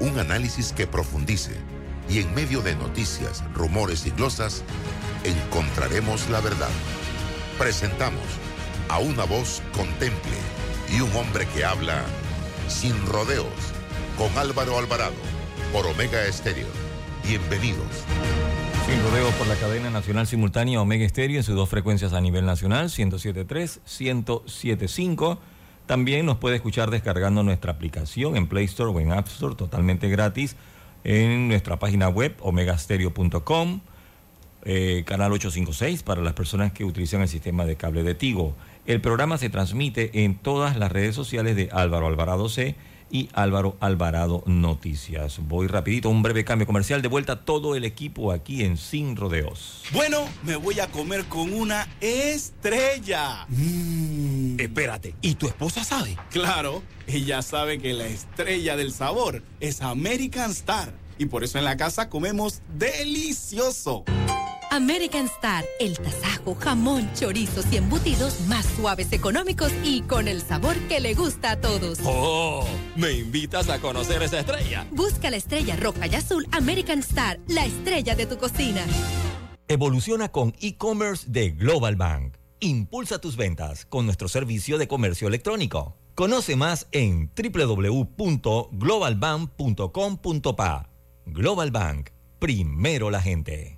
Un análisis que profundice y en medio de noticias, rumores y glosas, encontraremos la verdad. Presentamos a una voz contemple y un hombre que habla sin rodeos con Álvaro Alvarado por Omega Estéreo. Bienvenidos. Sin rodeos por la cadena nacional simultánea Omega Estéreo en sus dos frecuencias a nivel nacional, 107.3, 107.5. También nos puede escuchar descargando nuestra aplicación en Play Store o en App Store totalmente gratis en nuestra página web omegastereo.com, eh, canal 856 para las personas que utilizan el sistema de cable de Tigo. El programa se transmite en todas las redes sociales de Álvaro Alvarado C y Álvaro Alvarado Noticias. Voy rapidito, un breve cambio comercial. De vuelta todo el equipo aquí en Sin Rodeos. Bueno, me voy a comer con una estrella. Mm. Espérate, ¿y tu esposa sabe? Claro, ella sabe que la estrella del sabor es American Star. Y por eso en la casa comemos delicioso. American Star, el tasajo, jamón, chorizos y embutidos más suaves, económicos y con el sabor que le gusta a todos. ¡Oh! ¿Me invitas a conocer esa estrella? Busca la estrella roja y azul American Star, la estrella de tu cocina. Evoluciona con e-commerce de Global Bank. Impulsa tus ventas con nuestro servicio de comercio electrónico. Conoce más en www.globalbank.com.pa. Global Bank, primero la gente.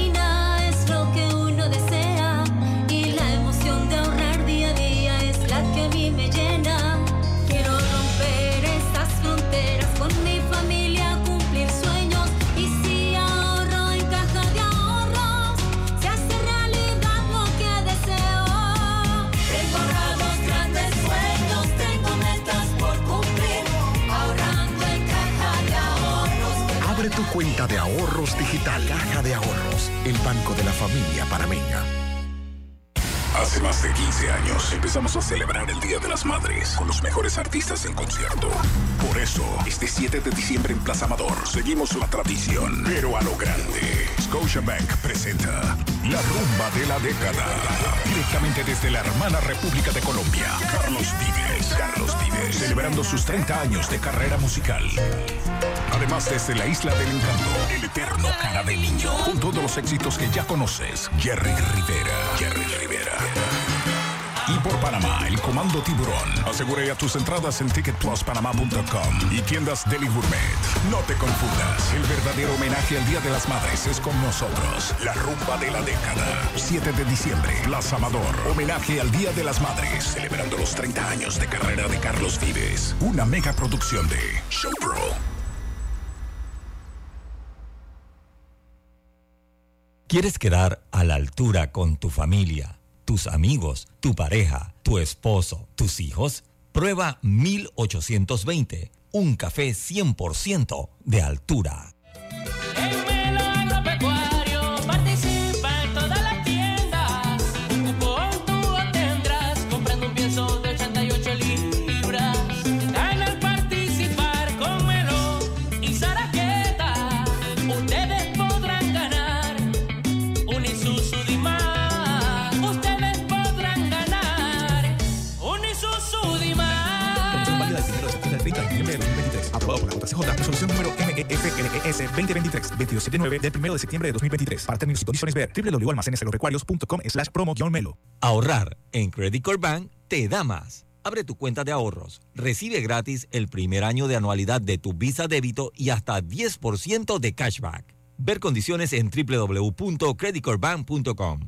cuenta de ahorros digital. Caja de Ahorros, el banco de la familia panameña. Hace más de 15 años empezamos a celebrar el Día de las Madres con los mejores artistas en concierto. Por eso, este 7 de diciembre en Plaza Amador seguimos la tradición, pero a lo grande. Scotiabank presenta La Rumba de la Década. Directamente desde la hermana República de Colombia, Carlos Vives. Carlos Vives, celebrando sus 30 años de carrera musical. Además, desde la Isla del Encanto, el eterno cara de niño. Con todos los éxitos que ya conoces, Jerry Rivera. Jerry Rivera. Y por Panamá, el Comando Tiburón. Asegura ya tus entradas en ticketpluspanamá.com y tiendas Deli Gourmet. No te confundas, el verdadero homenaje al Día de las Madres es con nosotros. La rumba de la década. 7 de diciembre, Plaza Amador. Homenaje al Día de las Madres, celebrando los 30 años de carrera de Carlos Vives. Una mega producción de Show Pro. ¿Quieres quedar a la altura con tu familia, tus amigos, tu pareja, tu esposo, tus hijos? Prueba 1820, un café 100% de altura. FLES 2023, 22 de 9 del 1 de septiembre de 2023. Para términos y condiciones ver www.almaceneselorecuarios.com slash promo melo. Ahorrar en Credit Core Bank te da más. Abre tu cuenta de ahorros. Recibe gratis el primer año de anualidad de tu Visa débito y hasta 10% de cashback. Ver condiciones en www.creditcorebank.com.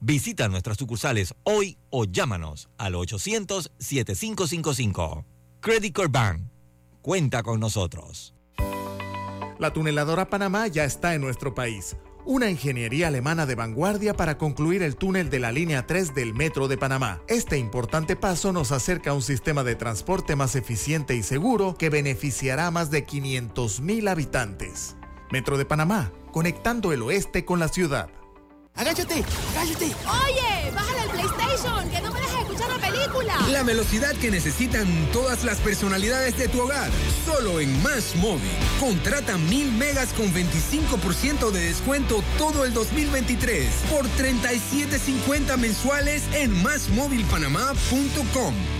Visita nuestras sucursales hoy o llámanos al 800-7555. Credit Core Bank. Cuenta con nosotros. La tuneladora Panamá ya está en nuestro país. Una ingeniería alemana de vanguardia para concluir el túnel de la línea 3 del Metro de Panamá. Este importante paso nos acerca a un sistema de transporte más eficiente y seguro que beneficiará a más de 500.000 habitantes. Metro de Panamá, conectando el oeste con la ciudad. Agáchate, agáchate. Oye, bájale el PlayStation, que no me dejes escuchar la película. La velocidad que necesitan todas las personalidades de tu hogar. Solo en Más Móvil. Contrata mil megas con 25% de descuento todo el 2023 por 37.50 mensuales en másmóvilpanamá.com.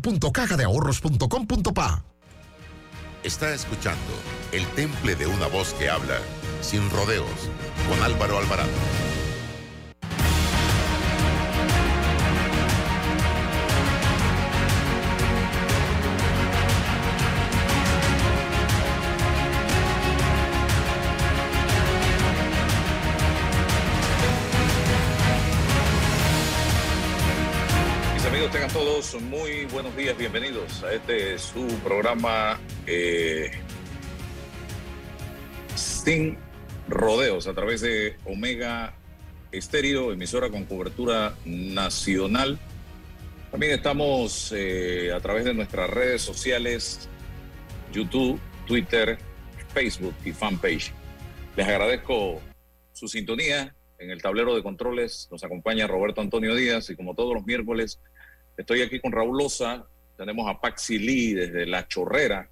www.cajadeahorros.com.pa. Está escuchando El Temple de una voz que habla sin rodeos con Álvaro Alvarado. Muy buenos días, bienvenidos a este su programa eh, Sin Rodeos a través de Omega Estéreo, emisora con cobertura nacional. También estamos eh, a través de nuestras redes sociales, YouTube, Twitter, Facebook y fanpage. Les agradezco su sintonía. En el tablero de controles nos acompaña Roberto Antonio Díaz y como todos los miércoles estoy aquí con Raúl Loza, tenemos a Paxi Lee desde La Chorrera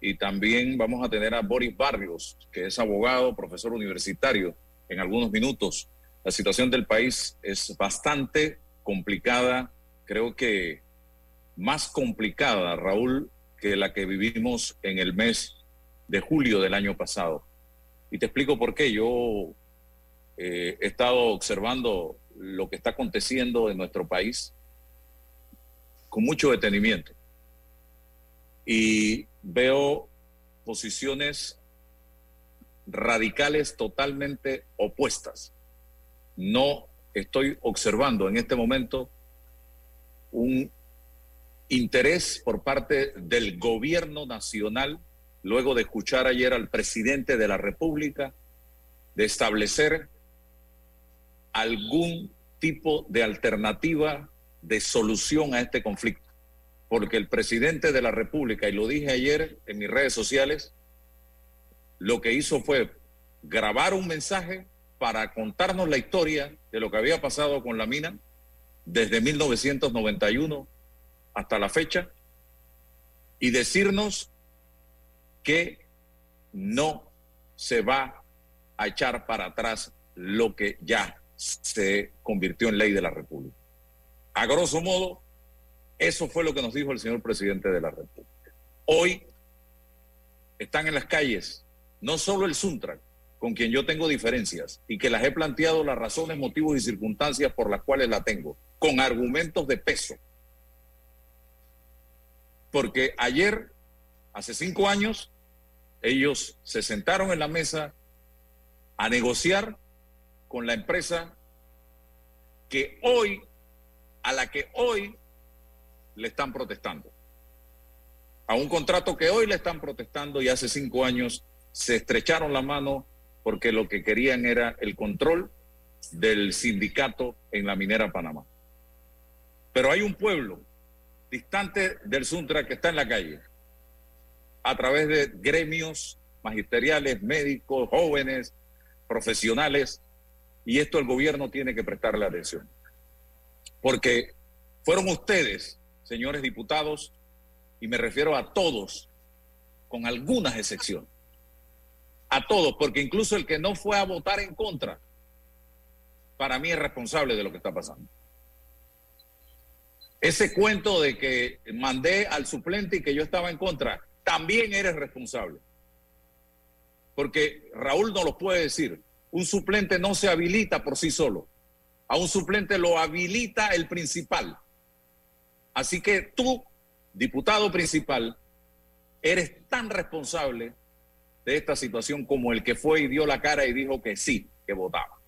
y también vamos a tener a Boris Barrios, que es abogado, profesor universitario, en algunos minutos. La situación del país es bastante complicada, creo que más complicada, Raúl, que la que vivimos en el mes de julio del año pasado. Y te explico por qué. Yo eh, he estado observando lo que está aconteciendo en nuestro país con mucho detenimiento y veo posiciones radicales totalmente opuestas. No estoy observando en este momento un interés por parte del gobierno nacional, luego de escuchar ayer al presidente de la República, de establecer algún tipo de alternativa de solución a este conflicto. Porque el presidente de la República, y lo dije ayer en mis redes sociales, lo que hizo fue grabar un mensaje para contarnos la historia de lo que había pasado con la mina desde 1991 hasta la fecha y decirnos que no se va a echar para atrás lo que ya se convirtió en ley de la República. A grosso modo, eso fue lo que nos dijo el señor presidente de la República. Hoy están en las calles no solo el Suntrack, con quien yo tengo diferencias y que las he planteado las razones, motivos y circunstancias por las cuales la tengo, con argumentos de peso. Porque ayer, hace cinco años, ellos se sentaron en la mesa a negociar con la empresa que hoy, a la que hoy le están protestando. A un contrato que hoy le están protestando y hace cinco años se estrecharon la mano porque lo que querían era el control del sindicato en la minera Panamá. Pero hay un pueblo distante del Suntra que está en la calle, a través de gremios magisteriales, médicos, jóvenes, profesionales, y esto el gobierno tiene que prestarle atención. Porque fueron ustedes, señores diputados, y me refiero a todos, con algunas excepciones, a todos, porque incluso el que no fue a votar en contra, para mí es responsable de lo que está pasando. Ese cuento de que mandé al suplente y que yo estaba en contra, también eres responsable. Porque Raúl no lo puede decir. Un suplente no se habilita por sí solo. A un suplente lo habilita el principal. Así que tú, diputado principal, eres tan responsable de esta situación como el que fue y dio la cara y dijo que sí, que votaba.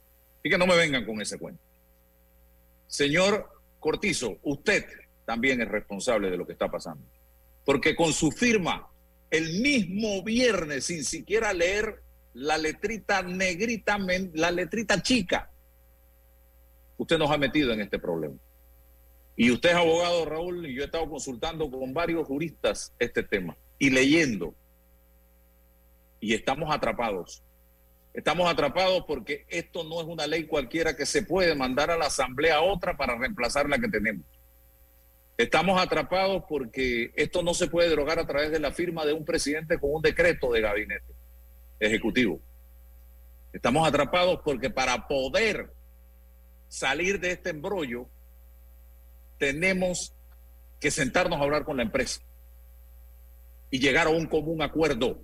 Así que no me vengan con ese cuento. Señor Cortizo, usted también es responsable de lo que está pasando. Porque con su firma, el mismo viernes, sin siquiera leer la letrita negrita, la letrita chica, usted nos ha metido en este problema. Y usted es abogado, Raúl, y yo he estado consultando con varios juristas este tema y leyendo. Y estamos atrapados. Estamos atrapados porque esto no es una ley cualquiera que se puede mandar a la Asamblea otra para reemplazar la que tenemos. Estamos atrapados porque esto no se puede derogar a través de la firma de un presidente con un decreto de gabinete ejecutivo. Estamos atrapados porque para poder salir de este embrollo tenemos que sentarnos a hablar con la empresa y llegar a un común acuerdo.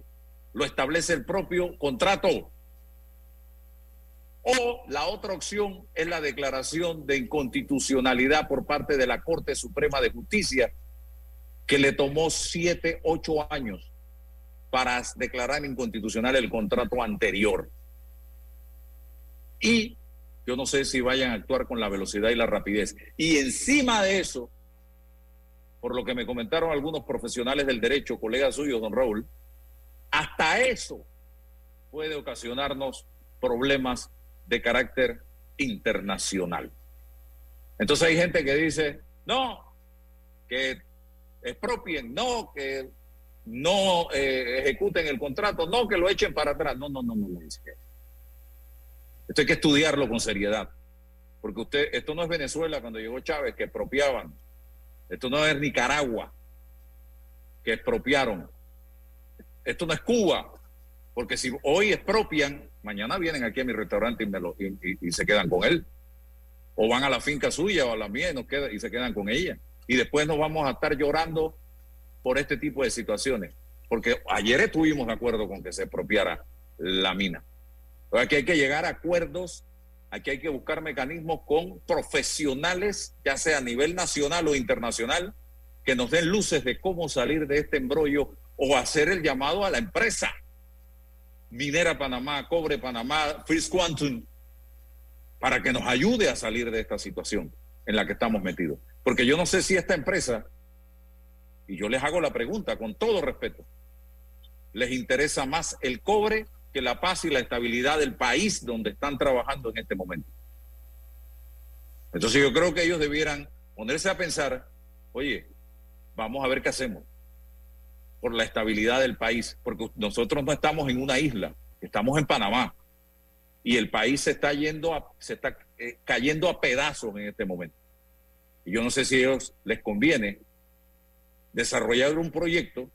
Lo establece el propio contrato. O la otra opción es la declaración de inconstitucionalidad por parte de la Corte Suprema de Justicia, que le tomó siete, ocho años para declarar inconstitucional el contrato anterior. Y yo no sé si vayan a actuar con la velocidad y la rapidez. Y encima de eso, por lo que me comentaron algunos profesionales del derecho, colegas suyos, don Raúl, hasta eso puede ocasionarnos problemas de carácter internacional. Entonces hay gente que dice, no, que expropien, no, que no eh, ejecuten el contrato, no, que lo echen para atrás. No, no, no, no, no. Esto hay que estudiarlo con seriedad. Porque usted, esto no es Venezuela cuando llegó Chávez, que expropiaban. Esto no es Nicaragua, que expropiaron. Esto no es Cuba, porque si hoy expropian, mañana vienen aquí a mi restaurante y, me lo, y, se quedan con él. O van a la finca suya o a la mía y, nos y se quedan con ella. Y después nos vamos a estar llorando por este tipo de situaciones. Porque ayer estuvimos de acuerdo con que se expropiara la mina. Aquí hay que llegar a acuerdos, aquí hay que buscar mecanismos con profesionales, ya sea a nivel nacional o internacional, que nos den luces de cómo salir de este embrollo o hacer el llamado a la empresa. Minera Panamá, Cobre Panamá, First Quantum, para que nos ayude a salir de esta situación en la que estamos metidos. Porque yo no sé si esta empresa, y yo les hago la pregunta con todo respeto, les interesa más el cobre que la paz y la estabilidad del país donde están trabajando en este momento. Entonces yo creo que ellos debieran ponerse a pensar, oye, vamos a ver qué hacemos por la estabilidad del país, porque nosotros no estamos en una isla, estamos en Panamá y el país se está yendo a, se está eh, cayendo a pedazos en este momento. Y yo no sé si a ellos les conviene desarrollar un proyecto,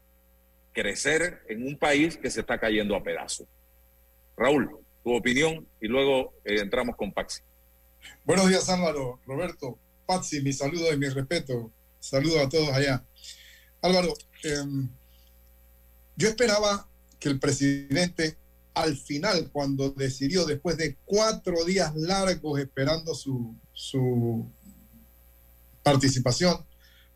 crecer en un país que se está cayendo a pedazos. Raúl, tu opinión y luego eh, entramos con Paxi. Buenos días, Álvaro, Roberto, Patsy, mi saludo y mi respeto. Saludo a todos allá. Álvaro, em, yo esperaba que el presidente al final, cuando decidió, después de cuatro días largos esperando su, su participación,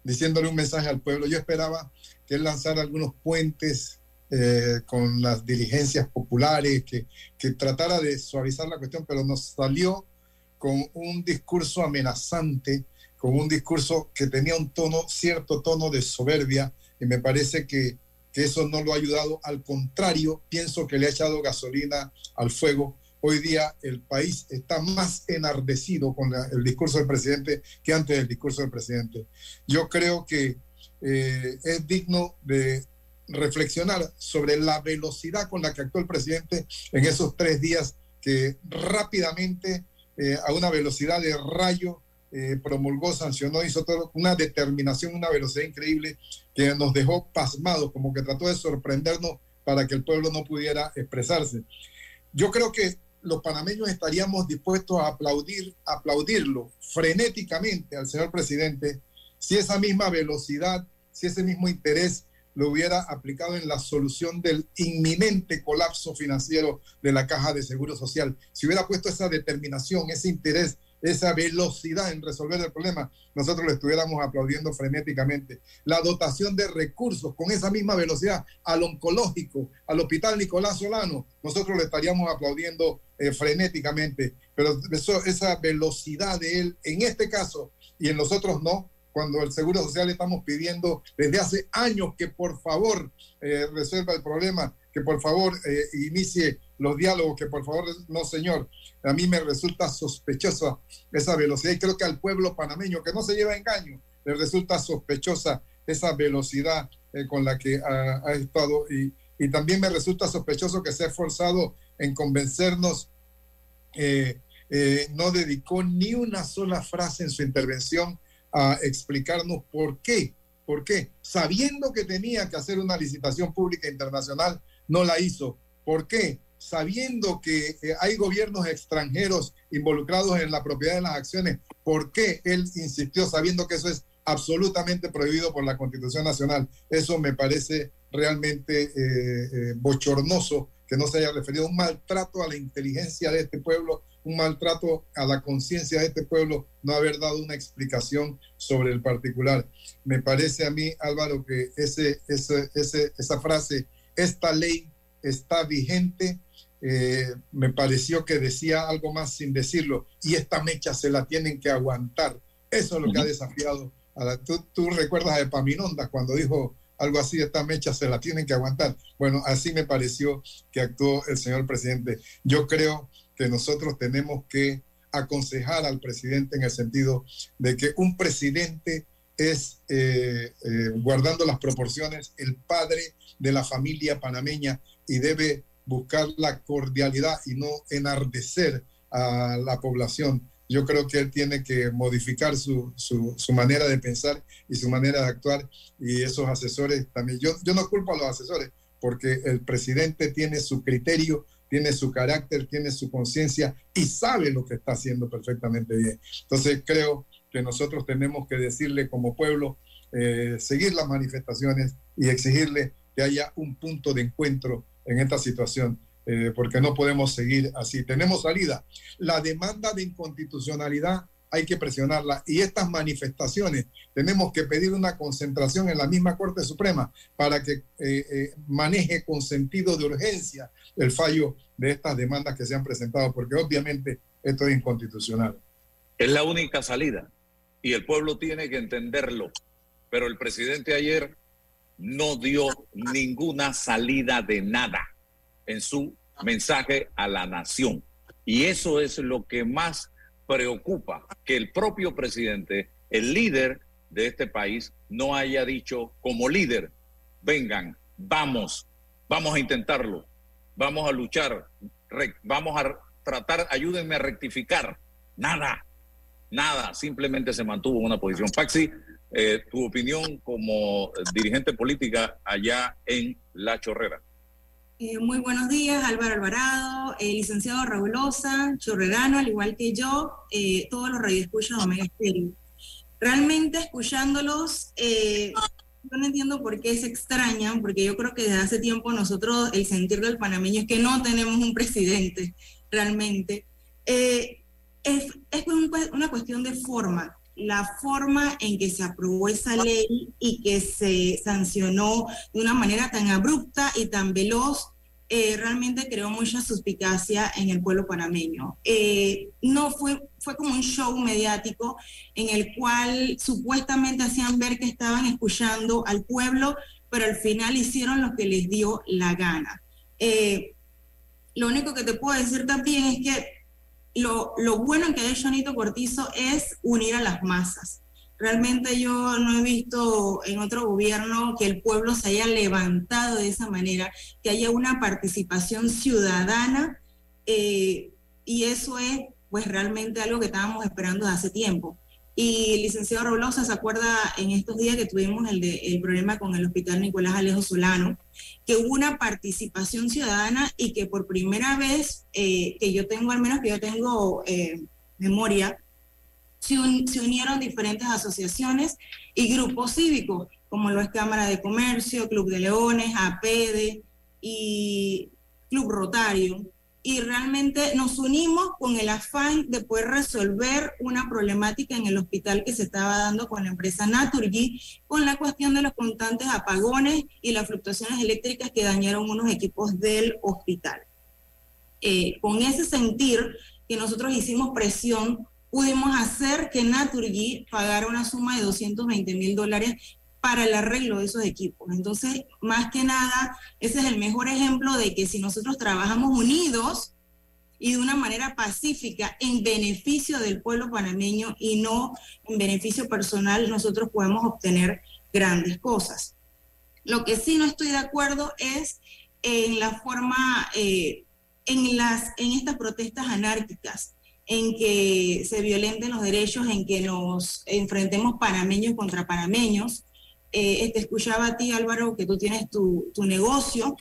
diciéndole un mensaje al pueblo, yo esperaba que él lanzara algunos puentes eh, con las diligencias populares, que, que tratara de suavizar la cuestión, pero nos salió con un discurso amenazante, con un discurso que tenía un tono, cierto tono de soberbia, y me parece que, que eso no lo ha ayudado. Al contrario, pienso que le ha echado gasolina al fuego. Hoy día el país está más enardecido con la- el discurso del presidente que antes del discurso del presidente. Yo creo que eh, es digno de reflexionar sobre la velocidad con la que actuó el presidente en esos tres días que rápidamente, eh, a una velocidad de rayo, eh, promulgó, sancionó, hizo todo, una determinación, una velocidad increíble que nos dejó pasmados, como que trató de sorprendernos para que el pueblo no pudiera expresarse. Yo creo que los panameños estaríamos dispuestos a aplaudir, aplaudirlo frenéticamente al señor presidente si esa misma velocidad, si ese mismo interés lo hubiera aplicado en la solución del inminente colapso financiero de la Caja de Seguro Social, si hubiera puesto esa determinación, ese interés, esa velocidad en resolver el problema, nosotros le estuviéramos aplaudiendo frenéticamente. La dotación de recursos con esa misma velocidad al oncológico, al Hospital Nicolás Solano, nosotros le estaríamos aplaudiendo eh, frenéticamente. Pero esa velocidad de él, en este caso y en los otros no, cuando el Seguro Social estamos pidiendo desde hace años que por favor eh, resuelva el problema, que por favor eh, inicie los diálogos, que por favor, no señor, a mí me resulta sospechosa esa velocidad y creo que al pueblo panameño que no se lleva engaño, le resulta sospechosa esa velocidad eh, con la que ha, ha estado y, y, también me resulta sospechoso que se ha esforzado en convencernos. Eh, eh, no dedicó ni una sola frase en su intervención a explicarnos por qué, por qué, sabiendo que tenía que hacer una licitación pública internacional, no la hizo. ¿Por qué? Sabiendo que eh, hay gobiernos extranjeros involucrados en la propiedad de las acciones, ¿por qué él insistió sabiendo que eso es absolutamente prohibido por la Constitución Nacional? Eso me parece realmente eh, eh, bochornoso que no se haya referido a un maltrato a la inteligencia de este pueblo, un maltrato a la conciencia de este pueblo, no haber dado una explicación sobre el particular. Me parece a mí, Álvaro, que ese, ese, ese esa frase, esta ley está vigente, eh, me pareció que decía algo más sin decirlo, y esta mecha se la tienen que aguantar. Eso es lo que ha desafiado. A la, tú, tú recuerdas a Epaminondas cuando dijo algo así, esta mecha se la tienen que aguantar. Bueno, así me pareció que actuó el señor presidente. Yo creo que nosotros tenemos que aconsejar al presidente en el sentido de que un presidente es, eh, eh, guardando las proporciones, el padre de la familia panameña y debe buscar la cordialidad y no enardecer a la población. Yo creo que él tiene que modificar su, su, su, manera de pensar y su manera de actuar y esos asesores también. Yo, yo no culpo a los asesores porque el presidente tiene su criterio, tiene su carácter, tiene su conciencia y sabe lo que está haciendo perfectamente bien. Entonces creo que nosotros tenemos que decirle como pueblo, eh, seguir las manifestaciones y exigirle que haya un punto de encuentro en esta situación eh, porque no podemos seguir así. Tenemos salida. La demanda de inconstitucionalidad hay que presionarla y estas manifestaciones tenemos que pedir una concentración en la misma Corte Suprema para que eh, eh, maneje con sentido de urgencia el fallo de estas demandas que se han presentado, porque obviamente esto es inconstitucional. Es la única salida y el pueblo tiene que entenderlo, pero el presidente ayer no dio ninguna salida de nada en su mensaje a la nación. Y eso es lo que más preocupa, que el propio presidente, el líder de este país, no haya dicho como líder, vengan, vamos, vamos a intentarlo, vamos a luchar, vamos a tratar, ayúdenme a rectificar. Nada, nada, simplemente se mantuvo en una posición. Paxi, eh, tu opinión como dirigente política allá en La Chorrera. Eh, muy buenos días, Álvaro Alvarado, el licenciado Rabulosa, Chorrerano, al igual que yo, eh, todos los radioescuchas de Omega Stereo. Realmente escuchándolos, eh, yo no entiendo por qué se extrañan, porque yo creo que desde hace tiempo nosotros, el sentir del panameño es que no tenemos un presidente, realmente. es, es una cuestión de forma la forma en que se aprobó esa ley y que se sancionó de una manera tan abrupta y tan veloz, eh, realmente creó mucha suspicacia en el pueblo panameño. Eh, no fue, fue como un show mediático en el cual supuestamente hacían ver que estaban escuchando al pueblo, pero al final hicieron lo que les dio la gana. Eh, lo único que te puedo decir también es que lo, lo bueno que ha hecho Anito Cortizo es unir a las masas. Realmente yo no he visto en otro gobierno que el pueblo se haya levantado de esa manera, que haya una participación ciudadana eh, y eso es pues realmente algo que estábamos esperando desde hace tiempo. Y licenciado Roblosa se acuerda en estos días que tuvimos el, problema con el hospital Nicolás Alejo Solano, que hubo una participación ciudadana y que por primera vez, eh, que yo tengo, al menos que yo tengo eh, memoria, se, se unieron diferentes asociaciones y grupos cívicos, como lo es Cámara de Comercio, Club de Leones, APEDE y Club Rotario. Y realmente nos unimos con el afán de poder resolver una problemática en el hospital que se estaba dando con la empresa Naturgy, con la cuestión de los constantes apagones y las fluctuaciones eléctricas que dañaron unos equipos del hospital. Eh, con ese sentir que nosotros hicimos presión, pudimos hacer que Naturgy pagara una suma de 220 mil dólares para el arreglo de esos equipos. Entonces, más que nada, ese es el mejor ejemplo de que si nosotros trabajamos unidos y de una manera pacífica en beneficio del pueblo panameño y no en beneficio personal, nosotros podemos obtener grandes cosas. Lo que sí no estoy de acuerdo es en la forma, eh, en, las, en estas protestas anárquicas, en que se violenten los derechos, en que nos enfrentemos panameños contra panameños. Eh, te escuchaba a ti, Álvaro, que tú tienes tu, tu negocio,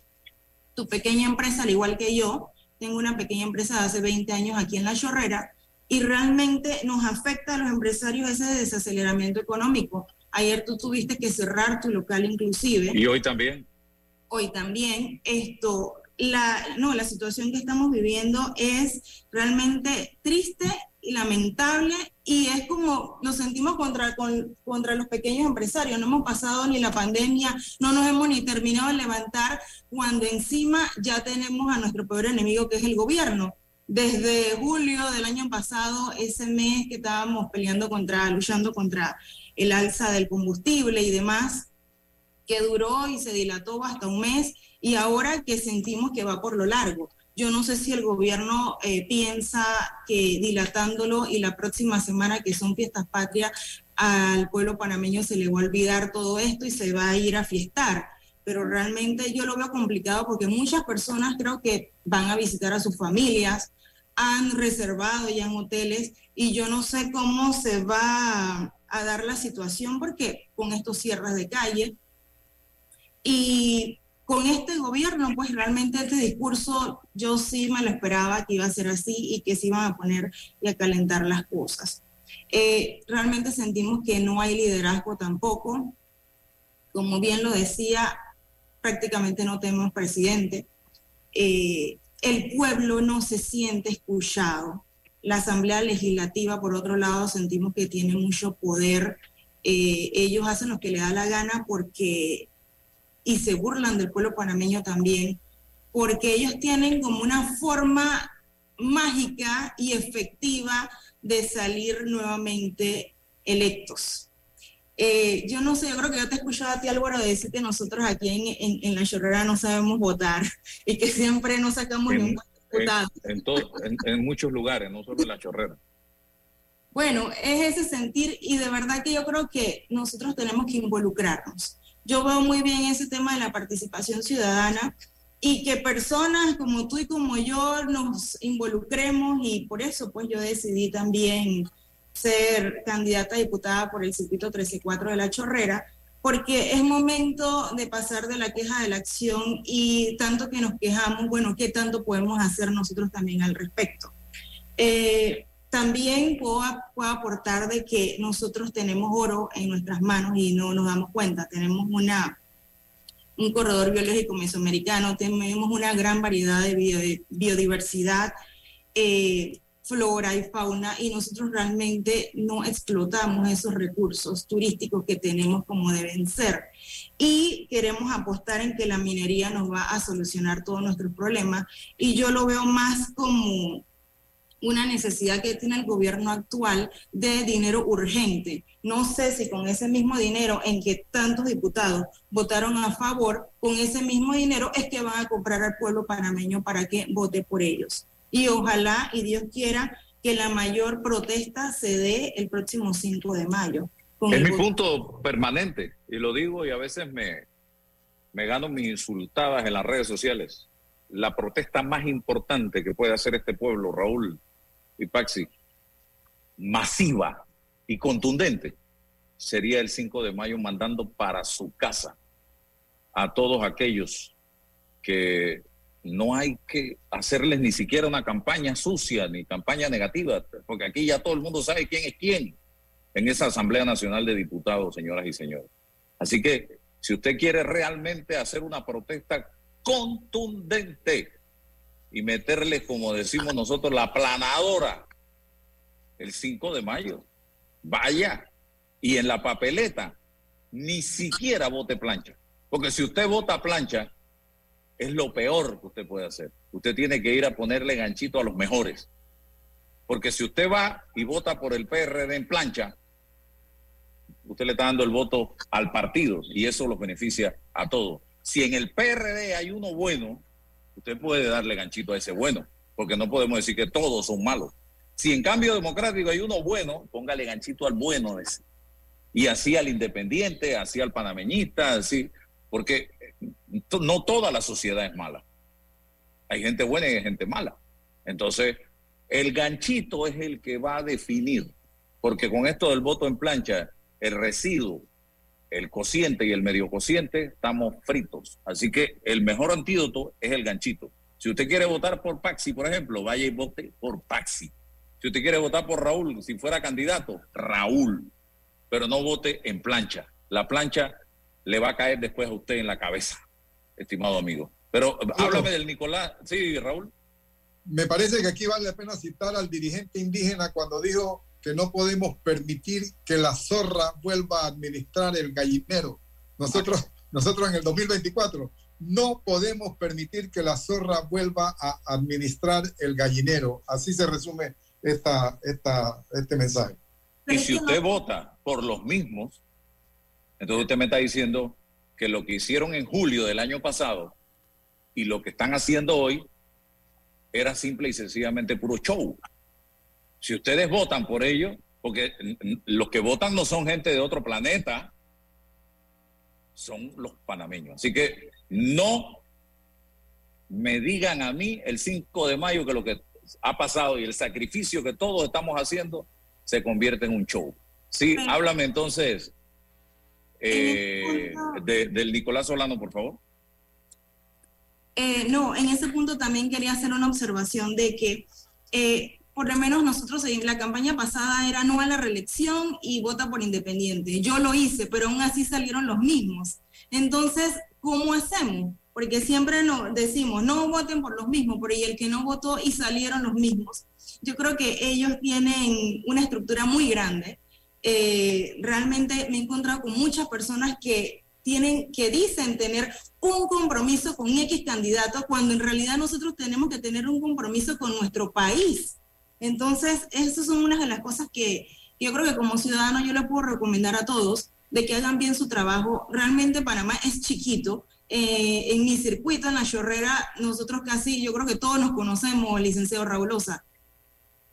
tu pequeña empresa, al igual que yo. Tengo una pequeña empresa de hace 20 años aquí en La Chorrera y realmente nos afecta a los empresarios ese desaceleramiento económico. Ayer tú tuviste que cerrar tu local inclusive Y hoy también. hoy también esto la no la situación que estamos viviendo es realmente triste y lamentable y es como nos sentimos contra con- contra los pequeños empresarios no hemos pasado ni la pandemia no nos hemos ni terminado de levantar cuando encima ya tenemos a nuestro peor enemigo que es el gobierno desde julio del año pasado ese mes que estábamos peleando contra luchando contra el alza del combustible y demás que duró y se dilató hasta un mes y ahora que sentimos que va por lo largo. Yo no sé si el gobierno eh, piensa que dilatándolo y la próxima semana, que son fiestas patrias, al pueblo panameño se le va a olvidar todo esto y se va a ir a fiestar. Pero realmente yo lo veo complicado porque muchas personas creo que van a visitar a sus familias, han reservado ya en hoteles y yo no sé cómo se va a, dar la situación porque con estos cierres de calle, y con este gobierno, pues realmente este discurso yo sí me lo esperaba que iba a ser así y que se iban a poner y a calentar las cosas. Eh, realmente sentimos que no hay liderazgo tampoco. Como bien lo decía, prácticamente no tenemos presidente. Eh, el pueblo no se siente escuchado. La Asamblea Legislativa, por otro lado, sentimos que tiene mucho poder. Eh, ellos hacen lo que les da la gana porque y se burlan del pueblo panameño también, porque ellos tienen como una forma mágica y efectiva de salir nuevamente electos. Eh, yo no sé, yo creo que yo te he escuchado a ti, Álvaro, de decir que nosotros aquí en, en, en la chorrera no sabemos votar y que siempre no sacamos ni un buen diputado. En, en todo- en- en muchos lugares, no solo en la chorrera. Bueno, es ese sentir y de verdad que yo creo que nosotros tenemos que involucrarnos. Yo veo muy bien ese tema de la participación ciudadana y que personas como tú y como yo nos involucremos y por eso pues yo decidí también ser candidata a diputada por el circuito 134 de la Chorrera, porque es momento de pasar de la queja de la acción y tanto que nos quejamos, bueno, ¿qué tanto podemos hacer nosotros también al respecto? Eh, también puedo, aportar de que nosotros tenemos oro en nuestras manos y no nos damos cuenta. Tenemos una, un corredor biológico mesoamericano, tenemos una gran variedad de bio- biodiversidad, eh, flora y fauna, y nosotros realmente no explotamos esos recursos turísticos que tenemos como deben ser. Y queremos apostar en que la minería nos va a solucionar todos nuestros problemas, y yo lo veo más como una necesidad que tiene el gobierno actual de dinero urgente. No sé si con ese mismo dinero en que tantos diputados votaron a favor, con ese mismo dinero es que van a comprar al pueblo panameño para que vote por ellos. Y ojalá y Dios quiera que la mayor protesta se dé el próximo 5 de mayo. Con Es mi punto permanente y lo digo y a veces me, me gano mis insultadas en las redes sociales. La protesta más importante que puede hacer este pueblo, Raúl y Paxi, masiva y contundente, sería el 5 de mayo mandando para su casa a todos aquellos que no hay que hacerles ni siquiera una campaña sucia ni campaña negativa, porque aquí ya todo el mundo sabe quién es quién en esa Asamblea Nacional de Diputados, señoras y señores. Así que si usted quiere realmente hacer una protesta contundente y meterle, como decimos nosotros, la planadora el 5 de mayo, vaya. Y en la papeleta, ni siquiera vote plancha. Porque si usted vota plancha, es lo peor que usted puede hacer. Usted tiene que ir a ponerle ganchito a los mejores. Porque si usted va y vota por el PRD en plancha, usted le está dando el voto al partido y eso los beneficia a todos. Si en el PRD hay uno bueno, usted puede darle ganchito a ese bueno, porque no podemos decir que todos son malos. Si en cambio democrático hay uno bueno, póngale ganchito al bueno ese. Y así al independiente, así al panameñista, así, porque to- no toda la sociedad es mala. Hay gente buena y hay gente mala. Entonces, el ganchito es el que va a definir, porque con esto del voto en plancha, el residuo, el cociente y el medio cociente, estamos fritos. Así que el mejor antídoto es el ganchito. Si usted quiere votar por Paxi, por ejemplo, vaya y vote por Paxi. Si usted quiere votar por Raúl, si fuera candidato, Raúl. Pero no vote en plancha. La plancha le va a caer después a usted en la cabeza, estimado amigo. Pero háblame del Nicolás. Sí, Raúl. Me parece que aquí vale la pena citar al dirigente indígena cuando dijo que no podemos permitir que la zorra vuelva a administrar el gallinero. Nosotros, nosotros en el 2024 no podemos permitir que la zorra vuelva a administrar el gallinero. Así se resume esta, esta, este mensaje. Y si usted vota por los mismos, entonces usted me está diciendo que lo que hicieron en julio del año pasado y lo que están haciendo hoy era simple y sencillamente puro show. Si ustedes votan por ello, porque los que votan no son gente de otro planeta, son los panameños. Así que no me digan a mí el 5 de mayo que lo que ha pasado y el sacrificio que todos estamos haciendo se convierte en un show. Sí, háblame entonces eh, de- del Nicolás Solano, por favor. Eh, no, en ese punto también quería hacer una observación de que eh, por lo menos nosotros en la campaña pasada era no a la reelección y vota por independiente. Yo lo hice, pero aún así salieron los mismos. Entonces, ¿cómo hacemos? Porque siempre no, decimos, no voten por los mismos, pero y el que no votó y salieron los mismos. Yo creo que ellos tienen una estructura muy grande. Eh, realmente me he encontrado con muchas personas que tienen, que dicen tener un compromiso con X candidato, cuando en realidad nosotros tenemos que tener un compromiso con nuestro país. Entonces, esas son unas de las cosas que yo creo que como ciudadano yo le puedo recomendar a todos de que hagan bien su trabajo. Realmente Panamá es chiquito. Eh, en mi circuito, en la chorrera, nosotros casi, yo creo que todos nos conocemos, licenciado Rabulosa.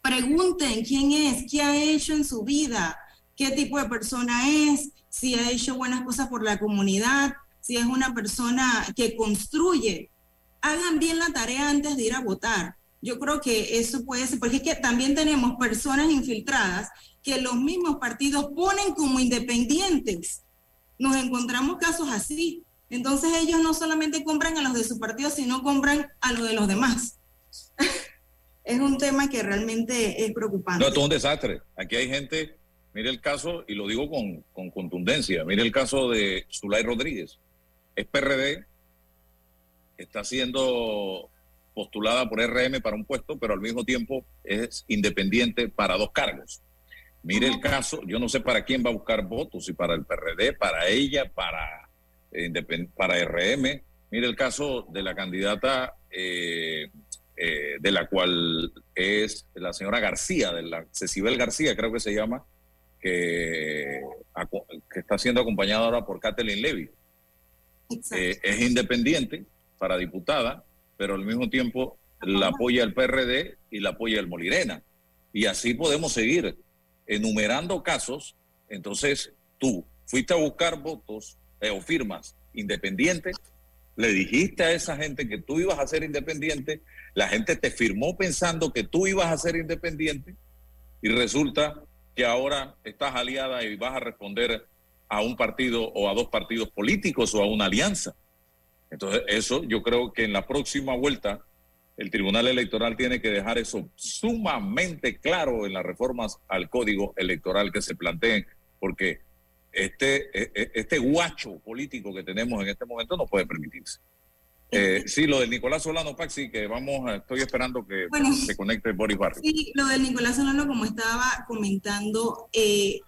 Pregunten quién es, qué ha hecho en su vida, qué tipo de persona es, si ha hecho buenas cosas por la comunidad, si es una persona que construye. Hagan bien la tarea antes de ir a votar. Yo creo que eso puede ser, porque es que también tenemos personas infiltradas que los mismos partidos ponen como independientes. Nos encontramos casos así. Entonces ellos no solamente compran a los de su partido, sino compran a los de los demás. es un tema que realmente es preocupante. No, esto es un desastre. Aquí hay gente, mire el caso, y lo digo con, con contundencia, mire el caso de Zulay Rodríguez. Es PRD, está siendo postulada por RM para un puesto, pero al mismo tiempo es independiente para dos cargos. Mire el caso, yo no sé para quién va a buscar votos, si para el PRD, para ella, para, eh, para RM. Mire el caso de la candidata eh, eh, de la cual es la señora García, de la Cecibel García, creo que se llama, que, está siendo acompañada ahora por Kathleen Levy. Eh, es independiente para diputada, pero al mismo tiempo la apoya el PRD y la apoya el Molirena. Y así podemos seguir enumerando casos. Entonces, tú fuiste a buscar votos eh, o firmas independientes, le dijiste a esa gente que tú ibas a ser independiente, la gente te firmó pensando que tú ibas a ser independiente y resulta que ahora estás aliada y vas a responder a un partido o a dos partidos políticos o a una alianza. Entonces, eso yo creo que en la próxima vuelta el Tribunal Electoral tiene que dejar eso sumamente claro en las reformas al código electoral que se planteen, porque este, e- e- este guacho político que tenemos en este momento no puede permitirse. Eh, sí, lo del Nicolás Solano Paxi, que vamos, estoy esperando que Bueno. se conecte Boris Barrio. Sí, lo del Nicolás Solano, como estaba comentando, eh,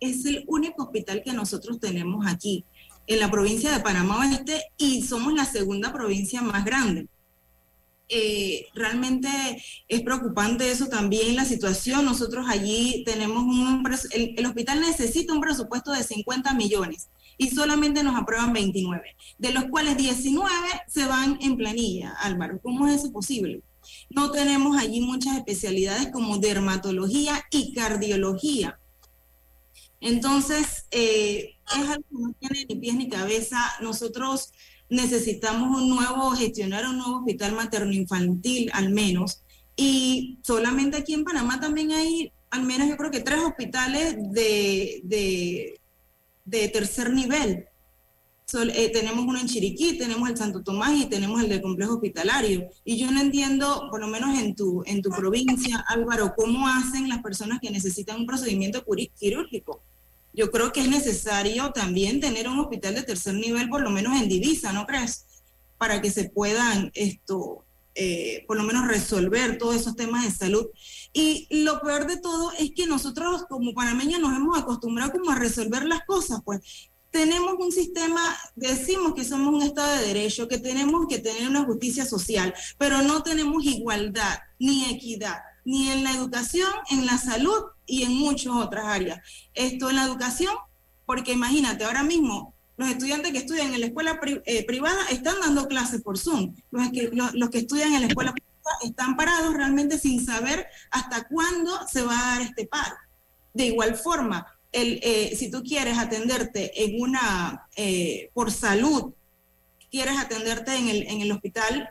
es el único hospital que nosotros tenemos aquí, en la provincia de Panamá Oeste, y somos la segunda provincia más grande. Eh, realmente es preocupante eso también, la situación. Nosotros allí tenemos un, el, el hospital necesita un presupuesto de 50 millones y solamente nos aprueban 29, de los cuales 19 se van en planilla, Álvaro. ¿Cómo es eso posible? No tenemos allí muchas especialidades como dermatología y cardiología. Entonces, eh, es algo que no tiene ni pies ni cabeza. Nosotros necesitamos un nuevo, gestionar un nuevo hospital materno-infantil al menos. Y solamente aquí en Panamá también hay al menos yo creo que tres hospitales de, de, tercer nivel. Eh, tenemos uno en Chiriquí, tenemos el Santo Tomás y tenemos el del complejo hospitalario. Y yo no entiendo, por lo menos en tu, en tu provincia, Álvaro, cómo hacen las personas que necesitan un procedimiento quirúrgico. Yo creo que es necesario también tener un hospital de tercer nivel, por lo menos en divisa, ¿no crees? Para que se puedan esto, eh, por lo menos resolver todos esos temas de salud. Y lo peor de todo es que nosotros como panameños nos hemos acostumbrado como a resolver las cosas, pues tenemos un sistema, decimos que somos un Estado de Derecho, que tenemos que tener una justicia social, pero no tenemos igualdad ni equidad, ni en la educación, en la salud y en muchas otras áreas. Esto en la educación, porque imagínate, ahora mismo los estudiantes que estudian en la escuela eh, privada están dando clases por Zoom. Los que, los, que estudian en la escuela pública están parados realmente sin saber hasta cuándo se va a dar este paro. De igual forma, el, eh, si tú quieres atenderte en una, eh, por salud, quieres atenderte en el, en el hospital,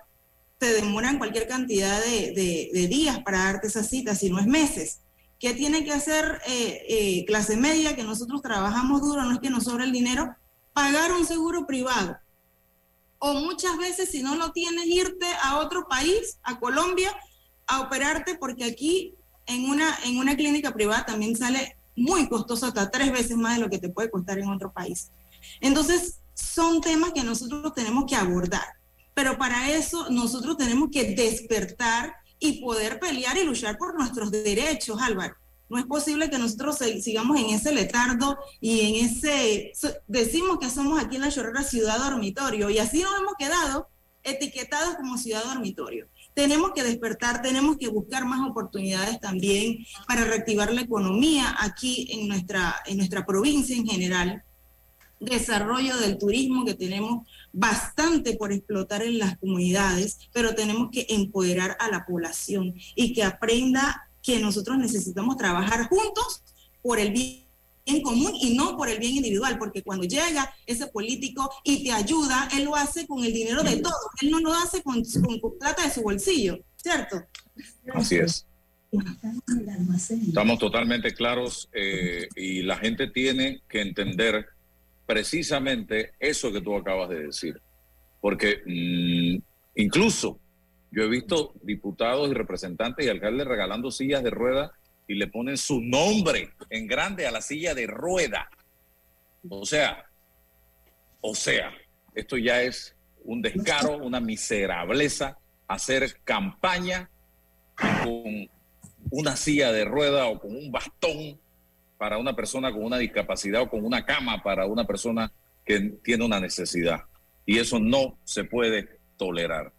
te demoran cualquier cantidad de- de días para darte esa cita, si no es meses. ¿Qué tiene que hacer eh, eh, clase media, que nosotros trabajamos duro, no es que nos sobra el dinero? Pagar un seguro privado. O muchas veces, si no lo tienes, irte a otro país, a Colombia, a operarte, porque aquí en una, en una clínica privada también sale muy costoso, hasta tres veces más de lo que te puede costar en otro país. Entonces, son temas que nosotros tenemos que abordar. Pero para eso nosotros tenemos que despertar y poder pelear y luchar por nuestros derechos, Álvaro. No es posible que nosotros sigamos en ese letardo y en ese... decimos que somos aquí en la Chorrera ciudad dormitorio y así nos hemos quedado etiquetados como ciudad dormitorio. Tenemos que despertar, tenemos que buscar más oportunidades también para reactivar la economía aquí en nuestra, en nuestra provincia en general desarrollo del turismo que tenemos bastante por explotar en las comunidades, pero tenemos que empoderar a la población y que aprenda que nosotros necesitamos trabajar juntos por el bien común y no por el bien individual, porque cuando llega ese político y te ayuda, él lo hace con el dinero de todos, él no lo hace con, con- con plata de su bolsillo, ¿cierto? Así es. Estamos totalmente claros eh, y la gente tiene que entender precisamente eso que tú acabas de decir. Porque mm, incluso yo he visto diputados y representantes y alcaldes regalando sillas de rueda y le ponen su nombre en grande a la silla de rueda. O sea, o sea, esto ya es un descaro, una miserableza, hacer campaña con una silla de rueda o con un bastón para una persona con una discapacidad o con una cama para una persona que tiene una necesidad. Y eso no se puede tolerar.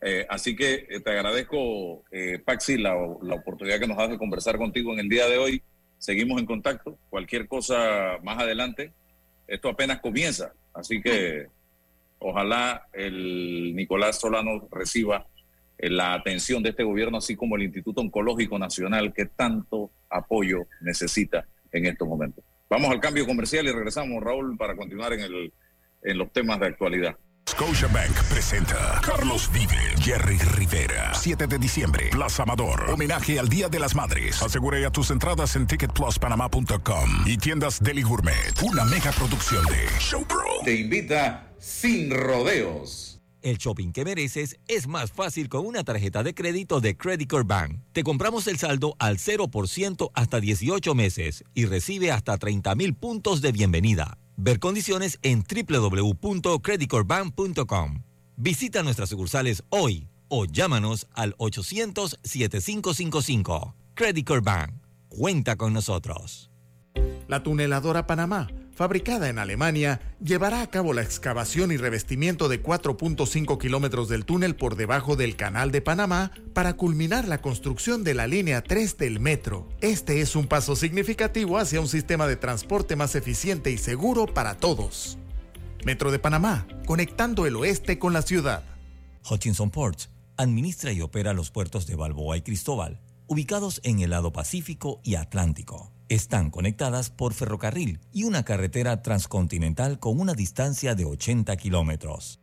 Eh, así que eh, te agradezco, eh, Paxi, la, la oportunidad que nos das de conversar contigo en el día de hoy. Seguimos en contacto. Cualquier cosa más adelante. Esto apenas comienza. Así que ojalá el Nicolás Solano reciba eh, la atención de este gobierno, así como el Instituto Oncológico Nacional, que tanto apoyo necesita en estos momentos. Vamos al cambio comercial y regresamos, Raúl, para continuar en, el, en los temas de actualidad. Scotiabank presenta Carlos Vive, Jerry Rivera. 7 de diciembre, Plaza Amador. Homenaje al Día de las Madres. Asegura ya tus entradas en ticketpluspanamá.com y tiendas Deli Gourmet. Una mega producción de Showpro. Te invita sin rodeos. El shopping que mereces es más fácil con una tarjeta de crédito de Credit Core Bank. Te compramos el saldo al 0% hasta 18 meses y recibe hasta 30 mil puntos de bienvenida. Ver condiciones en www.creditcorebank.com. Visita nuestras sucursales hoy o llámanos al 800-7555. Credit Core Bank. Cuenta con nosotros. La tuneladora Panamá, fabricada en Alemania, llevará a cabo la excavación y revestimiento de 4.5 kilómetros del túnel por debajo del Canal de Panamá para culminar la construcción de la línea 3 del metro. Este es un paso significativo hacia un sistema de transporte más eficiente y seguro para todos. Metro de Panamá, conectando el oeste con la ciudad. Hutchinson Ports administra y opera los puertos de Balboa y Cristóbal, ubicados en el lado Pacífico y Atlántico. Están conectadas por ferrocarril y una carretera transcontinental con una distancia de 80 kilómetros.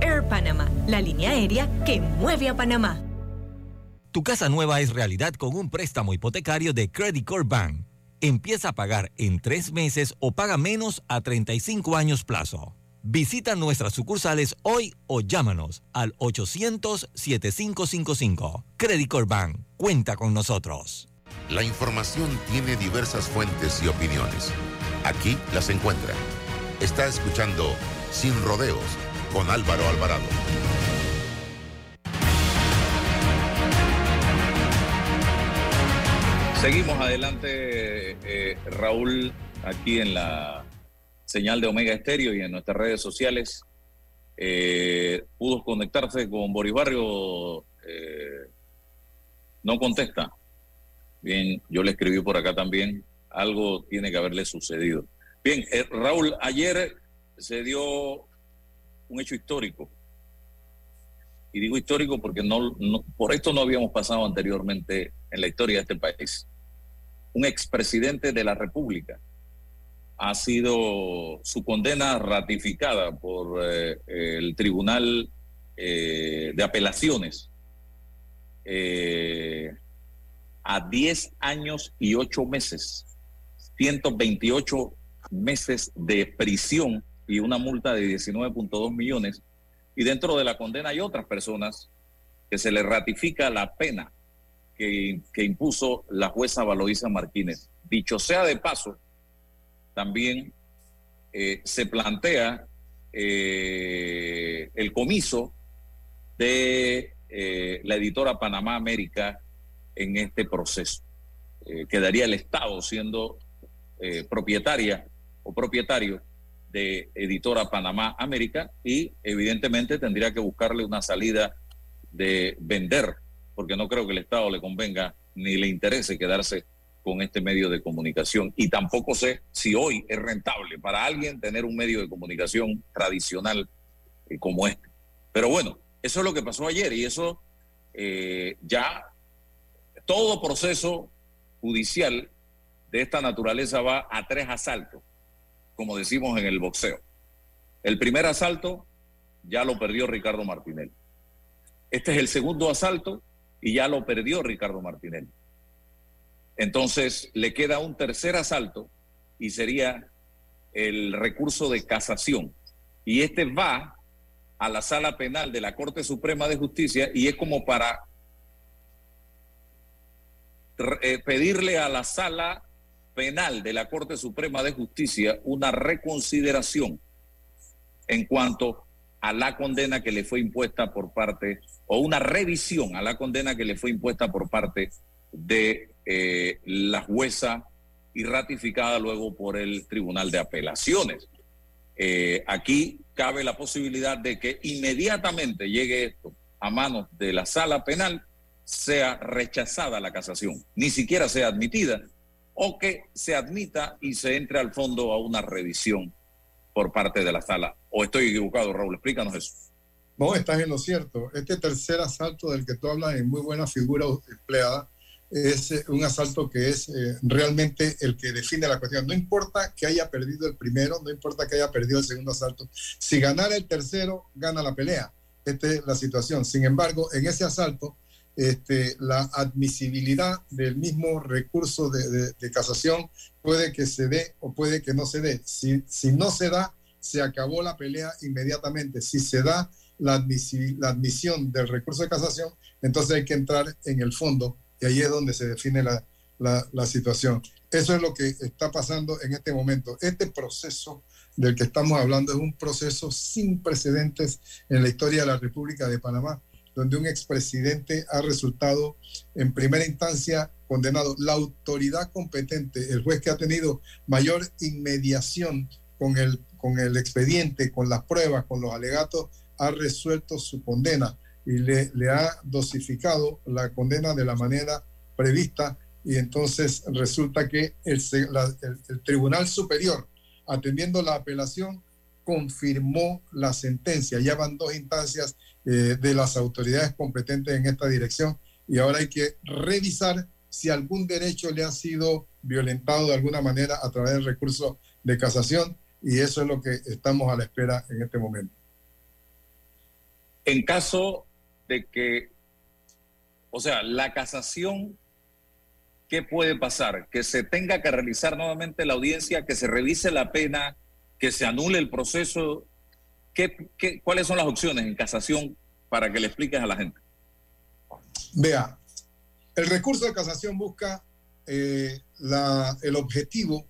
Air Panama, la línea aérea que mueve a Panamá. Tu casa nueva es realidad con un préstamo hipotecario de Credit Core Bank. Empieza a pagar en tres meses o paga menos a 35 años plazo. Visita nuestras sucursales hoy o llámanos al 800-7555. Credit Core Bank. Cuenta con nosotros. La información tiene diversas fuentes y opiniones. Aquí las encuentra. Está escuchando Sin Rodeos con Álvaro Alvarado. Seguimos adelante, eh, Raúl, aquí en la señal de Omega Estéreo y en nuestras redes sociales. Eh, pudo conectarse con Boris Barrio, eh, no contesta. Bien, yo le escribí por acá también, algo tiene que haberle sucedido. Bien, Raúl, ayer se dio un hecho histórico. Y digo histórico porque no, por esto no habíamos pasado anteriormente en la historia de este país. Un expresidente de la República ha sido su condena ratificada por eh, el Tribunal eh, de Apelaciones eh, a 10 años y 8 meses, 128 meses de prisión y una multa de 19.2 millones. Y dentro de la condena hay otras personas que se le ratifica la pena que, que impuso la jueza Valoisa Martínez. Dicho sea de paso, también eh, se plantea eh, el comiso de eh, la editora Panamá América en este proceso. Quedaría el Estado siendo propietaria o propietario de Editora Panamá América y evidentemente tendría que buscarle una salida de vender, porque no creo que el Estado le convenga ni le interese quedarse con este medio de comunicación. Y tampoco sé si hoy es rentable para alguien tener un medio de comunicación tradicional eh, como este. Pero bueno, eso es lo que pasó ayer y eso eh, ya todo proceso judicial de esta naturaleza va a tres asaltos, como decimos en el boxeo. El primer asalto ya lo perdió Ricardo Martinelli. Este es el segundo asalto y ya lo perdió Ricardo Martinelli. Entonces le queda un tercer asalto y sería el recurso de casación. Y este va a la sala penal de la Corte Suprema de Justicia y es como para eh, pedirle a la sala penal de la Corte Suprema de Justicia una reconsideración en cuanto a la condena que le fue impuesta por parte, o una revisión a la condena que le fue impuesta por parte de eh, la jueza y ratificada luego por el Tribunal de Apelaciones. Eh, aquí cabe la posibilidad de que inmediatamente llegue esto a manos de la sala penal, sea rechazada la casación, ni siquiera sea admitida, o que se admita y se entre al fondo a una revisión por parte de la sala. ¿O estoy equivocado, Raúl? Explícanos eso. No, estás en lo cierto. Este tercer asalto del que tú hablas en muy buena figura empleada es eh, un asalto que es eh, realmente el que define la cuestión. No importa que haya perdido el primero, no importa que haya perdido el segundo asalto. Si ganara el tercero, gana la pelea. Esta es la situación. Sin embargo, en ese asalto, este, la admisibilidad del mismo recurso de, de- de casación puede que se dé o puede que no se dé. Si, si no se da, se acabó la pelea inmediatamente. Si se da la, admisi- la admisión del recurso de casación, entonces hay que entrar en el fondo y ahí es donde se define la, la- la situación. Eso es lo que está pasando en este momento. Este proceso del que estamos hablando es un proceso sin precedentes en la historia de la República de Panamá, donde un expresidente ha resultado en primera instancia condenado. La autoridad competente, el juez que ha tenido mayor inmediación con el, con el expediente, con las pruebas, con los alegatos, ha resuelto su condena y le, ha dosificado la condena de la manera prevista y entonces resulta que el Tribunal Superior, atendiendo la apelación, confirmó la sentencia. Ya van dos instancias eh, de las autoridades competentes en esta dirección y ahora hay que revisar si algún derecho le ha sido violentado de alguna manera a través del recurso de casación y eso es lo que estamos a la espera en este momento. En caso de que, o sea, la casación, ¿qué puede pasar? Que se tenga que realizar nuevamente la audiencia, que se revise la pena, que se anule el proceso. ¿Qué, qué, cuáles son las opciones en casación para que le expliques a la gente? Vea, el recurso de casación busca eh, la- el objetivo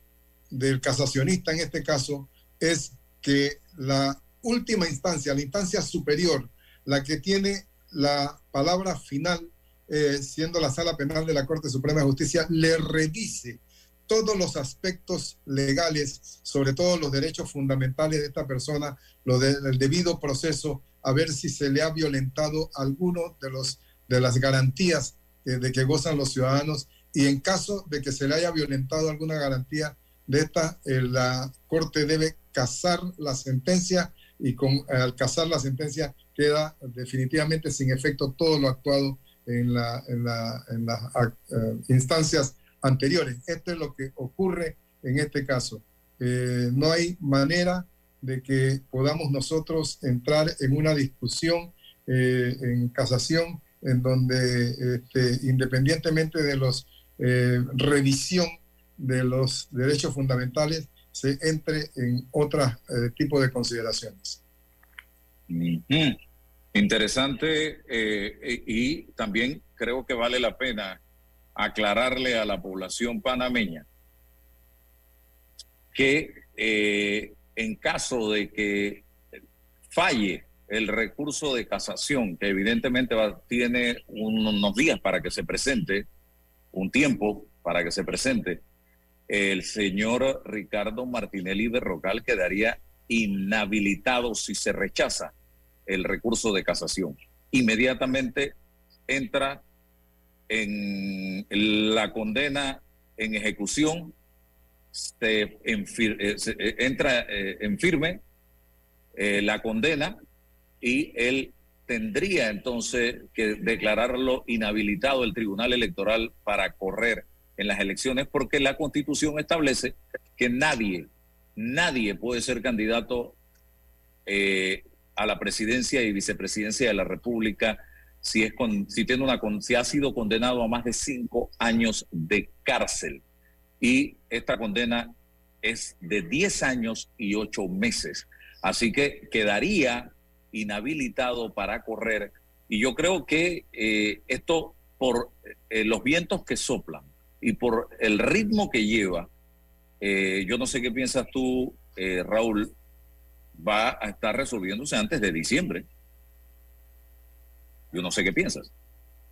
del casacionista en este caso es que la última instancia, la instancia superior, la que tiene la palabra final, eh, siendo la sala penal de la Corte Suprema de Justicia, le revise todos los aspectos legales, sobre todo los derechos fundamentales de esta persona, lo del debido proceso, a ver si se le ha violentado alguno de los de las garantías eh, de que gozan los ciudadanos. Y en caso de que se le haya violentado alguna garantía de esta, eh, la Corte debe casar la sentencia y con, al casar la sentencia queda definitivamente sin efecto todo lo actuado en, la, en, la- en las eh, instancias anteriores. Esto es lo que ocurre en este caso. Eh, no hay manera de que podamos nosotros entrar en una discusión eh, en casación en donde este, independientemente de los eh, revisión de los derechos fundamentales se entre en otro tipo de consideraciones. Interesante y también creo que vale la pena aclararle a la población panameña que eh, en caso de que falle el recurso de casación, que evidentemente tiene un- unos días para que se presente, un tiempo para que se presente, el señor Ricardo Martinelli de Rocal quedaría inhabilitado si se rechaza el recurso de casación. Inmediatamente entra en la condena en ejecución, se eh, eh, entra eh, en firme la condena y él tendría entonces que declararlo inhabilitado el Tribunal Electoral para correr en las elecciones porque la Constitución establece que nadie, nadie puede ser candidato a la presidencia y vicepresidencia de la República si, es con, si, tiene una, si ha sido condenado a más de cinco años de cárcel. Y esta condena es de 10 años y 8 meses. Así que quedaría inhabilitado para correr. Y yo creo que eh, esto, por eh, los vientos que soplan y por el ritmo que lleva, eh, yo no sé qué piensas tú, Raúl, va a estar resolviéndose antes de diciembre. Yo no sé qué piensas.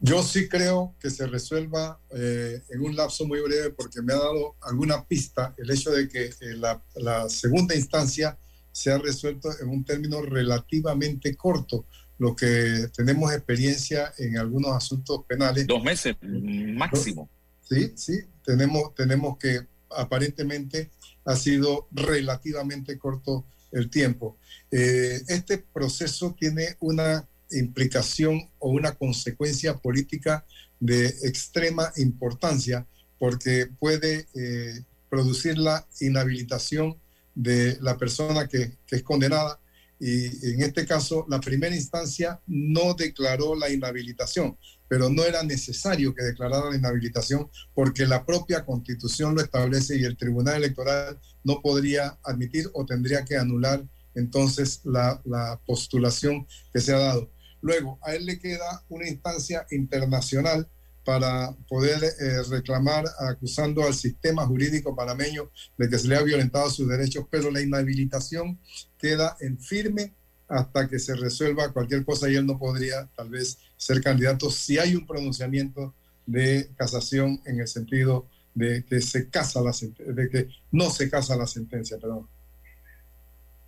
Yo sí creo que se resuelva eh, en un lapso muy breve porque me ha dado alguna pista el hecho de que eh, la, la segunda instancia se ha resuelto en un término relativamente corto, lo que tenemos experiencia en algunos asuntos penales. Dos meses máximo. Sí, sí, tenemos, tenemos que aparentemente ha sido relativamente corto el tiempo. Eh, este proceso tiene una implicación o una consecuencia política de extrema importancia porque puede eh, producir la inhabilitación de la persona que, es condenada y en este caso la primera instancia no declaró la inhabilitación, pero no era necesario que declarara la inhabilitación porque la propia constitución lo establece y el Tribunal Electoral no podría admitir o tendría que anular entonces la postulación que se ha dado. Luego, a él le queda una instancia internacional para poder eh, reclamar acusando al sistema jurídico panameño de que se le ha violentado sus derechos, pero la inhabilitación queda en firme hasta que se resuelva cualquier cosa y él no podría tal vez ser candidato si hay un pronunciamiento de casación en el sentido de que se casa la de que no se casa la sentencia, perdón.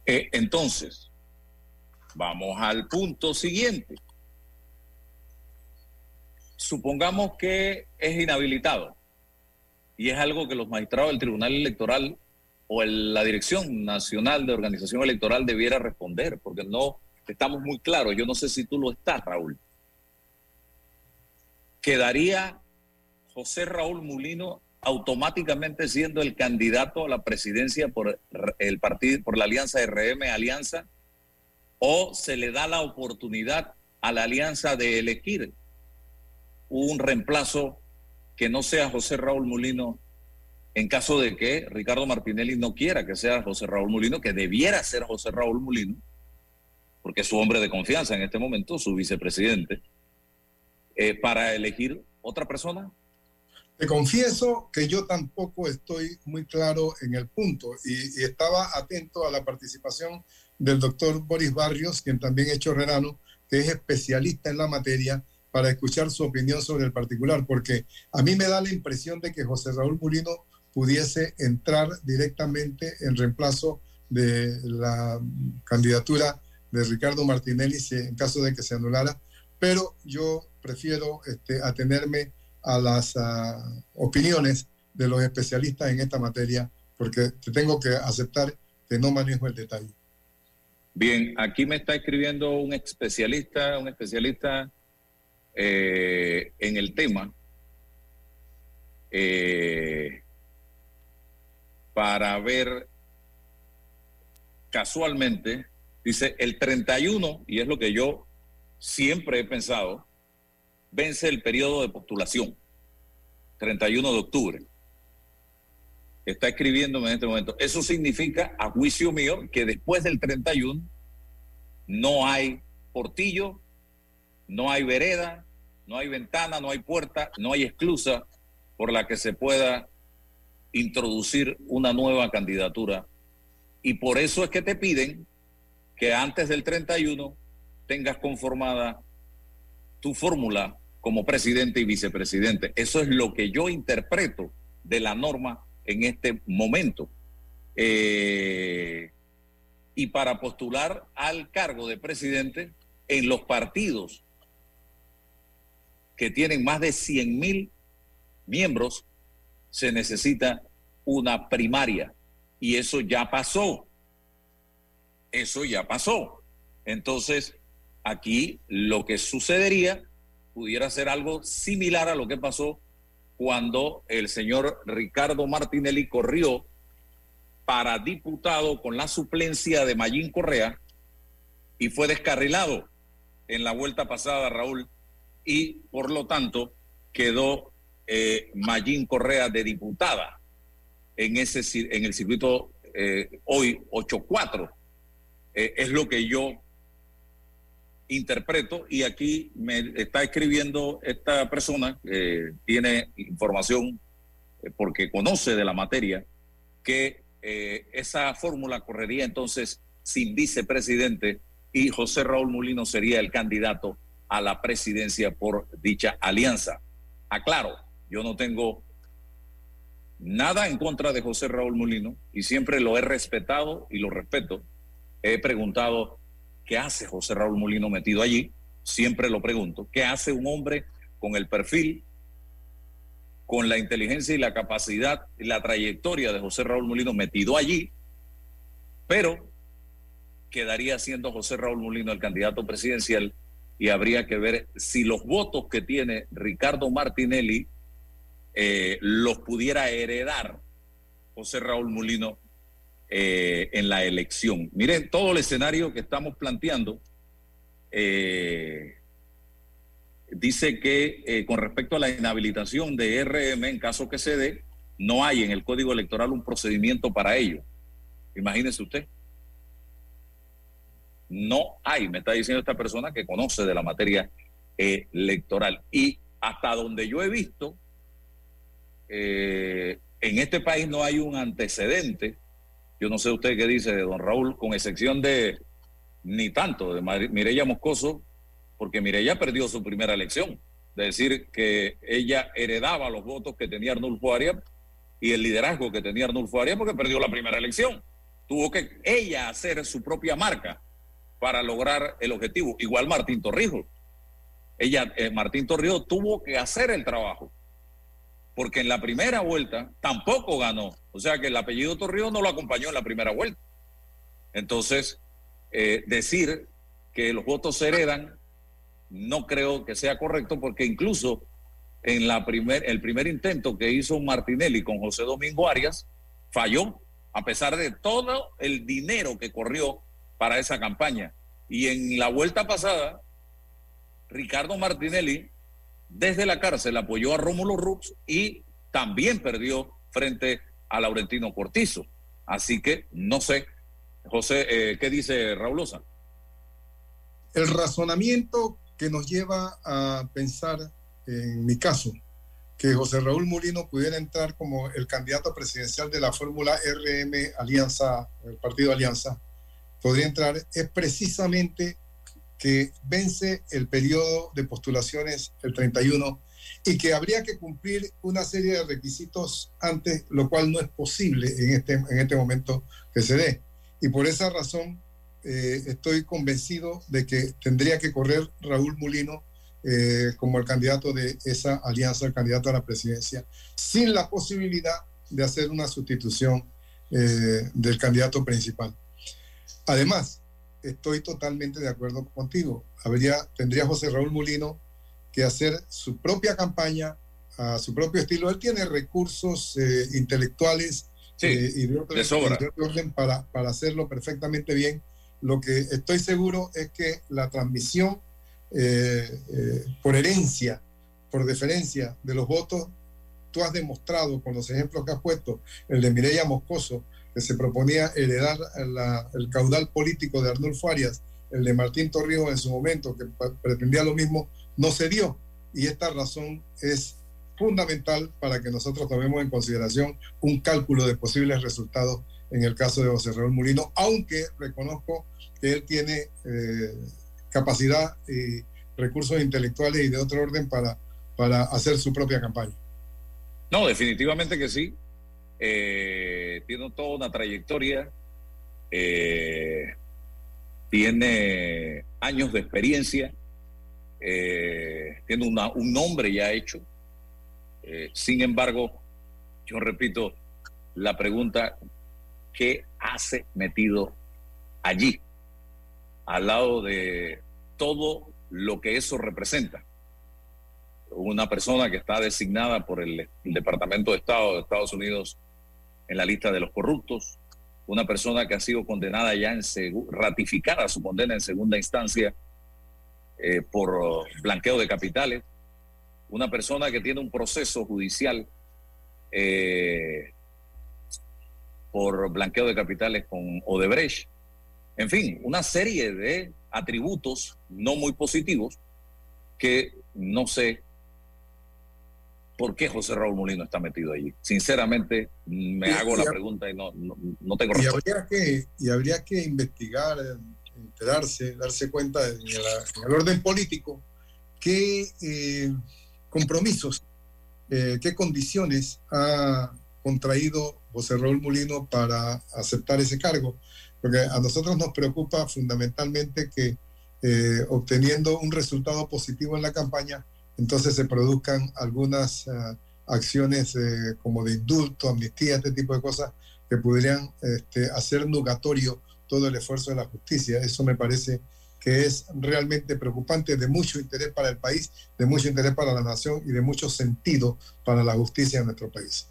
Eh, entonces, vamos al punto siguiente. Supongamos que es inhabilitado y es algo que los magistrados del Tribunal Electoral o la Dirección Nacional de Organización Electoral debiera responder, porque no estamos muy claros. Yo no sé si tú lo estás, Raúl. ¿Quedaría José Raúl Mulino automáticamente siendo el candidato a la presidencia por el partido, por la alianza RM Alianza, o se le da la oportunidad a la alianza de elegir un reemplazo que no sea José Raúl Mulino en caso de que Ricardo Martinelli no quiera que sea José Raúl Mulino, que debiera ser José Raúl Mulino, porque es su hombre de confianza en este momento, su vicepresidente, eh, para elegir otra persona? Te confieso que yo tampoco estoy muy claro en el punto y estaba atento a la participación del doctor Boris Barrios, quien también es chorrerano, que es especialista en la materia, para escuchar su opinión sobre el particular, porque a mí me da la impresión de que José Raúl Mulino pudiese entrar directamente en reemplazo de la candidatura de Ricardo Martinelli en caso de que se anulara, pero yo prefiero este, atenerme a las ah, opiniones de los especialistas en esta materia, porque te tengo que aceptar que no manejo el detalle. Bien, aquí me está escribiendo un especialista, un especialista eh, en el tema, eh, para ver casualmente, dice el 31, y es lo que yo siempre he pensado, vence el periodo de postulación, 31 de octubre. Está escribiéndome en este momento. Eso significa, a juicio mío, que después del 31 no hay portillo, no hay vereda, no hay ventana, no hay puerta, no hay esclusa por la que se pueda introducir una nueva candidatura. Y por eso es que te piden que antes del 31 tengas conformada tu fórmula como presidente y vicepresidente. Eso es lo que yo interpreto de la norma en este momento. Eh, y para postular al cargo de presidente en los partidos que tienen más de 100 mil miembros, se necesita una primaria. Y eso ya pasó. Eso ya pasó. Entonces, aquí lo que sucedería pudiera ser algo similar a lo que pasó cuando el señor Ricardo Martinelli corrió para diputado con la suplencia de Mayín Correa y fue descarrilado en la vuelta pasada, Raúl, y por lo tanto quedó eh, Correa de diputada en, ese, en el circuito eh, hoy 8-4. Eh, es lo que yo interpreto y aquí me está escribiendo esta persona que tiene información eh, porque conoce de la materia que eh, esa fórmula correría entonces sin vicepresidente y José Raúl Mulino sería el candidato a la presidencia por dicha alianza. Aclaro, yo no tengo nada en contra de José Raúl Mulino y siempre lo he respetado y lo respeto. He preguntado qué hace José Raúl Mulino metido allí, siempre lo pregunto, qué hace un hombre con el perfil, con la inteligencia y la capacidad la trayectoria de José Raúl Mulino metido allí, pero quedaría siendo José Raúl Mulino el candidato presidencial y habría que ver si los votos que tiene Ricardo Martinelli eh, los pudiera heredar José Raúl Mulino eh, en la elección. Miren, todo el escenario que estamos planteando eh, dice que eh, con respecto a la inhabilitación de RM en caso que se dé, no hay en el Código Electoral un procedimiento para ello. Imagínese usted. No hay, me está diciendo esta persona que conoce de la materia electoral. Y hasta donde yo he visto, en este país no hay un antecedente. Yo no sé usted qué dice don Raúl, con excepción de ni tanto de Mireya Moscoso, porque Mireya perdió su primera elección. De decir que ella heredaba los votos que tenía Arnulfo Arias y el liderazgo que tenía Arnulfo Arias porque perdió la primera elección. Tuvo que ella hacer su propia marca para lograr el objetivo. Igual Martín Torrijos. Ella, eh, Martín Torrijos tuvo que hacer el trabajo porque en la primera vuelta tampoco ganó. O sea que el apellido Torrijos no lo acompañó en la primera vuelta. Entonces, eh, decir que los votos se heredan no creo que sea correcto porque incluso en la primer, el primer intento que hizo Martinelli con José Domingo Arias falló a pesar de todo el dinero que corrió para esa campaña. Y en la vuelta pasada, Ricardo Martinelli desde la cárcel apoyó a Rómulo Rux y también perdió frente a Laurentino Cortizo. Así que no sé, José, eh, ¿qué dice Raulosa? El razonamiento que nos lleva a pensar, en mi caso, que José Raúl Mulino pudiera entrar como el candidato presidencial de la fórmula RM Alianza, el partido Alianza, podría entrar, es precisamente que vence el periodo de postulaciones el 31 y que habría que cumplir una serie de requisitos antes, lo cual no es posible en este, en este momento que se dé. Y por esa razón eh, estoy convencido de que tendría que correr Raúl Mulino eh, como el candidato de esa alianza, el candidato a la presidencia, sin la posibilidad de hacer una sustitución eh, del candidato principal. Además, estoy totalmente de acuerdo contigo. Habría, tendría José Raúl Mulino que hacer su propia campaña a su propio estilo. Él tiene recursos eh, intelectuales Sí, eh, y de y otro orden para, para hacerlo perfectamente bien. Lo que estoy seguro es que la transmisión eh, eh, por herencia, por deferencia de los votos, tú has demostrado con los ejemplos que has puesto, el de Mireya Moscoso, que se proponía heredar la- el caudal político de Arnulfo Arias, el de Martín Torrijos en su momento, que pretendía lo mismo, no se dio. Y esta razón es fundamental para que nosotros tomemos en consideración un cálculo de posibles resultados en el caso de José Raúl Mulino, aunque reconozco que él tiene eh, capacidad y recursos intelectuales y de otro orden para, para hacer su propia campaña. No, definitivamente que sí. Eh, tiene toda una trayectoria, eh, tiene años de experiencia, eh, tiene una- un nombre ya hecho. Sin embargo, yo repito la pregunta, ¿qué hace metido allí? Al lado de todo lo que eso representa una persona que está designada por el Departamento de Estado de Estados Unidos en la lista de los corruptos, una persona que ha sido condenada ya en ratificada su condena en segunda instancia eh, por blanqueo de capitales, una persona que tiene un proceso judicial eh, por blanqueo de capitales con Odebrecht, en fin, una serie de atributos no muy positivos que no sé por qué José Raúl Molino está metido allí. Sinceramente, me Y- hago y la a- pregunta y no, no, no tengo Y respuesta. habría que, y habría que investigar, enterarse, darse cuenta en, la- en el orden político qué eh, compromisos, eh, qué condiciones ha contraído José Raúl Mulino para aceptar ese cargo. Porque a nosotros nos preocupa fundamentalmente que eh, obteniendo un resultado positivo en la campaña, entonces se produzcan algunas ah, acciones eh, como de indulto, amnistía, este tipo de cosas que podrían este, hacer nugatorio todo el esfuerzo de la justicia. Eso me parece que es realmente preocupante, de mucho interés para el país, de mucho interés para la nación y de mucho sentido para la justicia en nuestro país.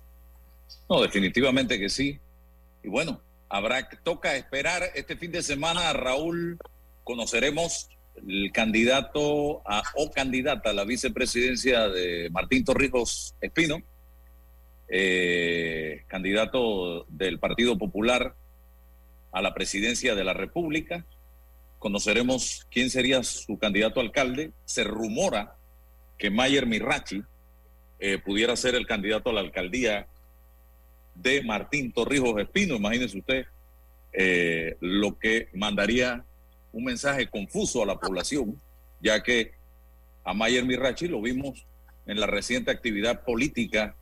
No, definitivamente que sí. Y bueno, habrá toca esperar este fin de semana, Raúl, conoceremos el candidato o candidata a la vicepresidencia de Martín Torrijos Espino, eh, candidato del Partido Popular a la presidencia de la República. Conoceremos quién sería su candidato a alcalde. Se rumora que Mayer Mirachi eh, pudiera ser el candidato a la alcaldía de Martín Torrijos Espino. Imagínese usted eh, lo que mandaría un mensaje confuso a la población, ya que a Mayer Mirachi lo vimos en la reciente actividad política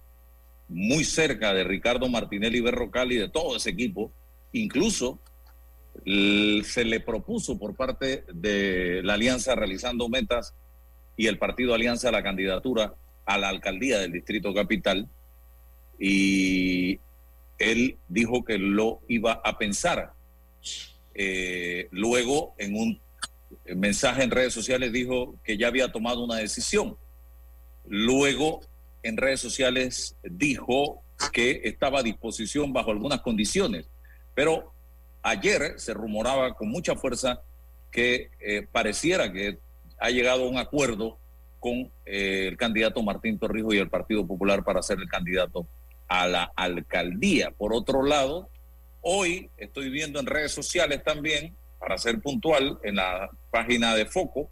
muy cerca de Ricardo Martinelli Berrocal y de todo ese equipo. Incluso se le propuso por parte de la Alianza Realizando Metas y el Partido Alianza la candidatura a la alcaldía del Distrito Capital y él dijo que lo iba a pensar. Eh, luego, en un mensaje en redes sociales, dijo que ya había tomado una decisión. Luego, en redes sociales, dijo que estaba a disposición bajo algunas condiciones. Pero ayer se rumoraba con mucha fuerza que eh, pareciera que ha llegado a un acuerdo con eh, el candidato Martín Torrijos y el Partido Popular para ser el candidato a la alcaldía. Por otro lado, hoy estoy viendo en redes sociales también, para ser puntual, en la página de Foco,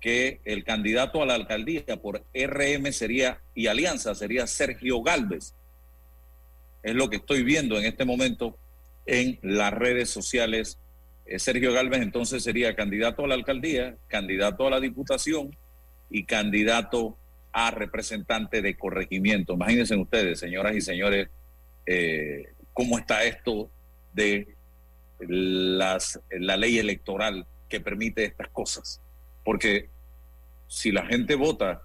que el candidato a la alcaldía por RM sería y Alianza sería Sergio Galvez. Es lo que estoy viendo en este momento en las redes sociales. Eh, Sergio Galvez entonces sería candidato a la alcaldía, candidato a la diputación y candidato a representante de corregimiento. Imagínense ustedes, señoras y señores, eh, cómo está esto de las, la ley electoral que permite estas cosas. Porque si la gente vota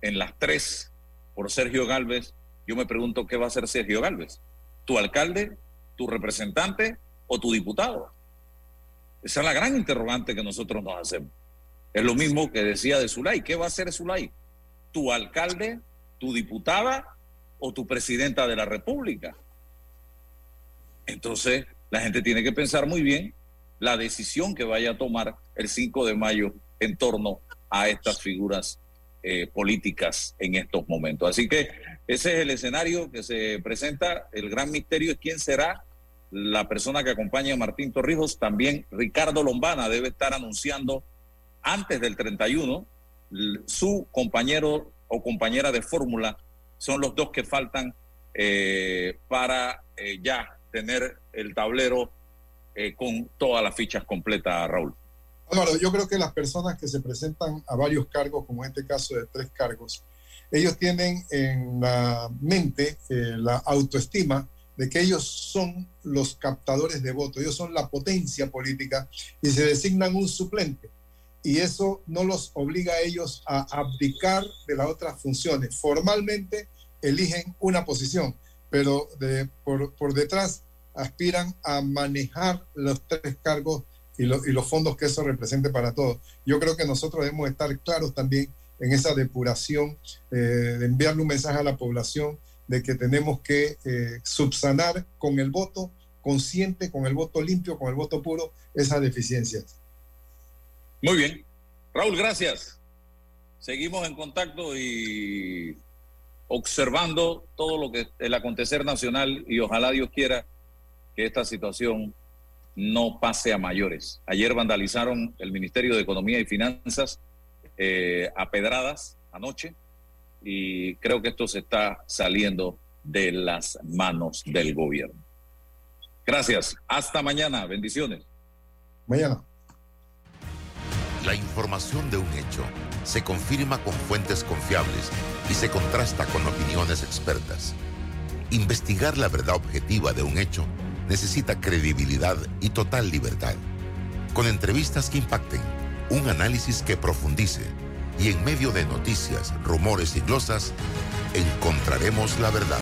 en las tres por Sergio Galvez, yo me pregunto qué va a hacer Sergio Galvez. ¿Tu alcalde, tu representante o tu diputado? Esa es la gran interrogante que nosotros nos hacemos. Es lo mismo que decía de Zulay. ¿Qué va a hacer Zulay? ¿Tu alcalde, tu diputada o tu presidenta de la República? Entonces, la gente tiene que pensar muy bien la decisión que vaya a tomar el 5 de mayo en torno a estas figuras eh, políticas en estos momentos. Así que ese es el escenario que se presenta. El gran misterio es quién será la persona que acompaña a Martín Torrijos. También Ricardo Lombana debe estar anunciando antes del 31 l- su compañero o compañera de fórmula. Son los dos que faltan eh, para eh, ya tener el tablero eh, con todas las fichas completas, Raúl. Álvaro, yo creo que las personas que se presentan a varios cargos, como en este caso de tres cargos, ellos tienen en la mente eh, la autoestima de que ellos son los captadores de votos, ellos son la potencia política y se designan un suplente. Y eso no los obliga a ellos a abdicar de las otras funciones. Formalmente eligen una posición, pero por, por detrás aspiran a manejar los tres cargos y, lo- y los fondos que eso represente para todos. Yo creo que nosotros debemos estar claros también en esa depuración, eh, de enviarle un mensaje a la población de que tenemos que eh, subsanar con el voto consciente, con el voto limpio, con el voto puro, esas deficiencias. Muy bien. Raúl, gracias. Seguimos en contacto y observando todo lo que el acontecer nacional y ojalá Dios quiera que esta situación no pase a mayores. Ayer vandalizaron el Ministerio de Economía y Finanzas eh, a pedradas anoche y creo que esto se está saliendo de las manos del gobierno. Gracias. Hasta mañana. Bendiciones. Mañana. La información de un hecho se confirma con fuentes confiables y se contrasta con opiniones expertas. Investigar la verdad objetiva de un hecho necesita credibilidad y total libertad. Con entrevistas que impacten, un análisis que profundice y en medio de noticias, rumores y glosas, encontraremos la verdad.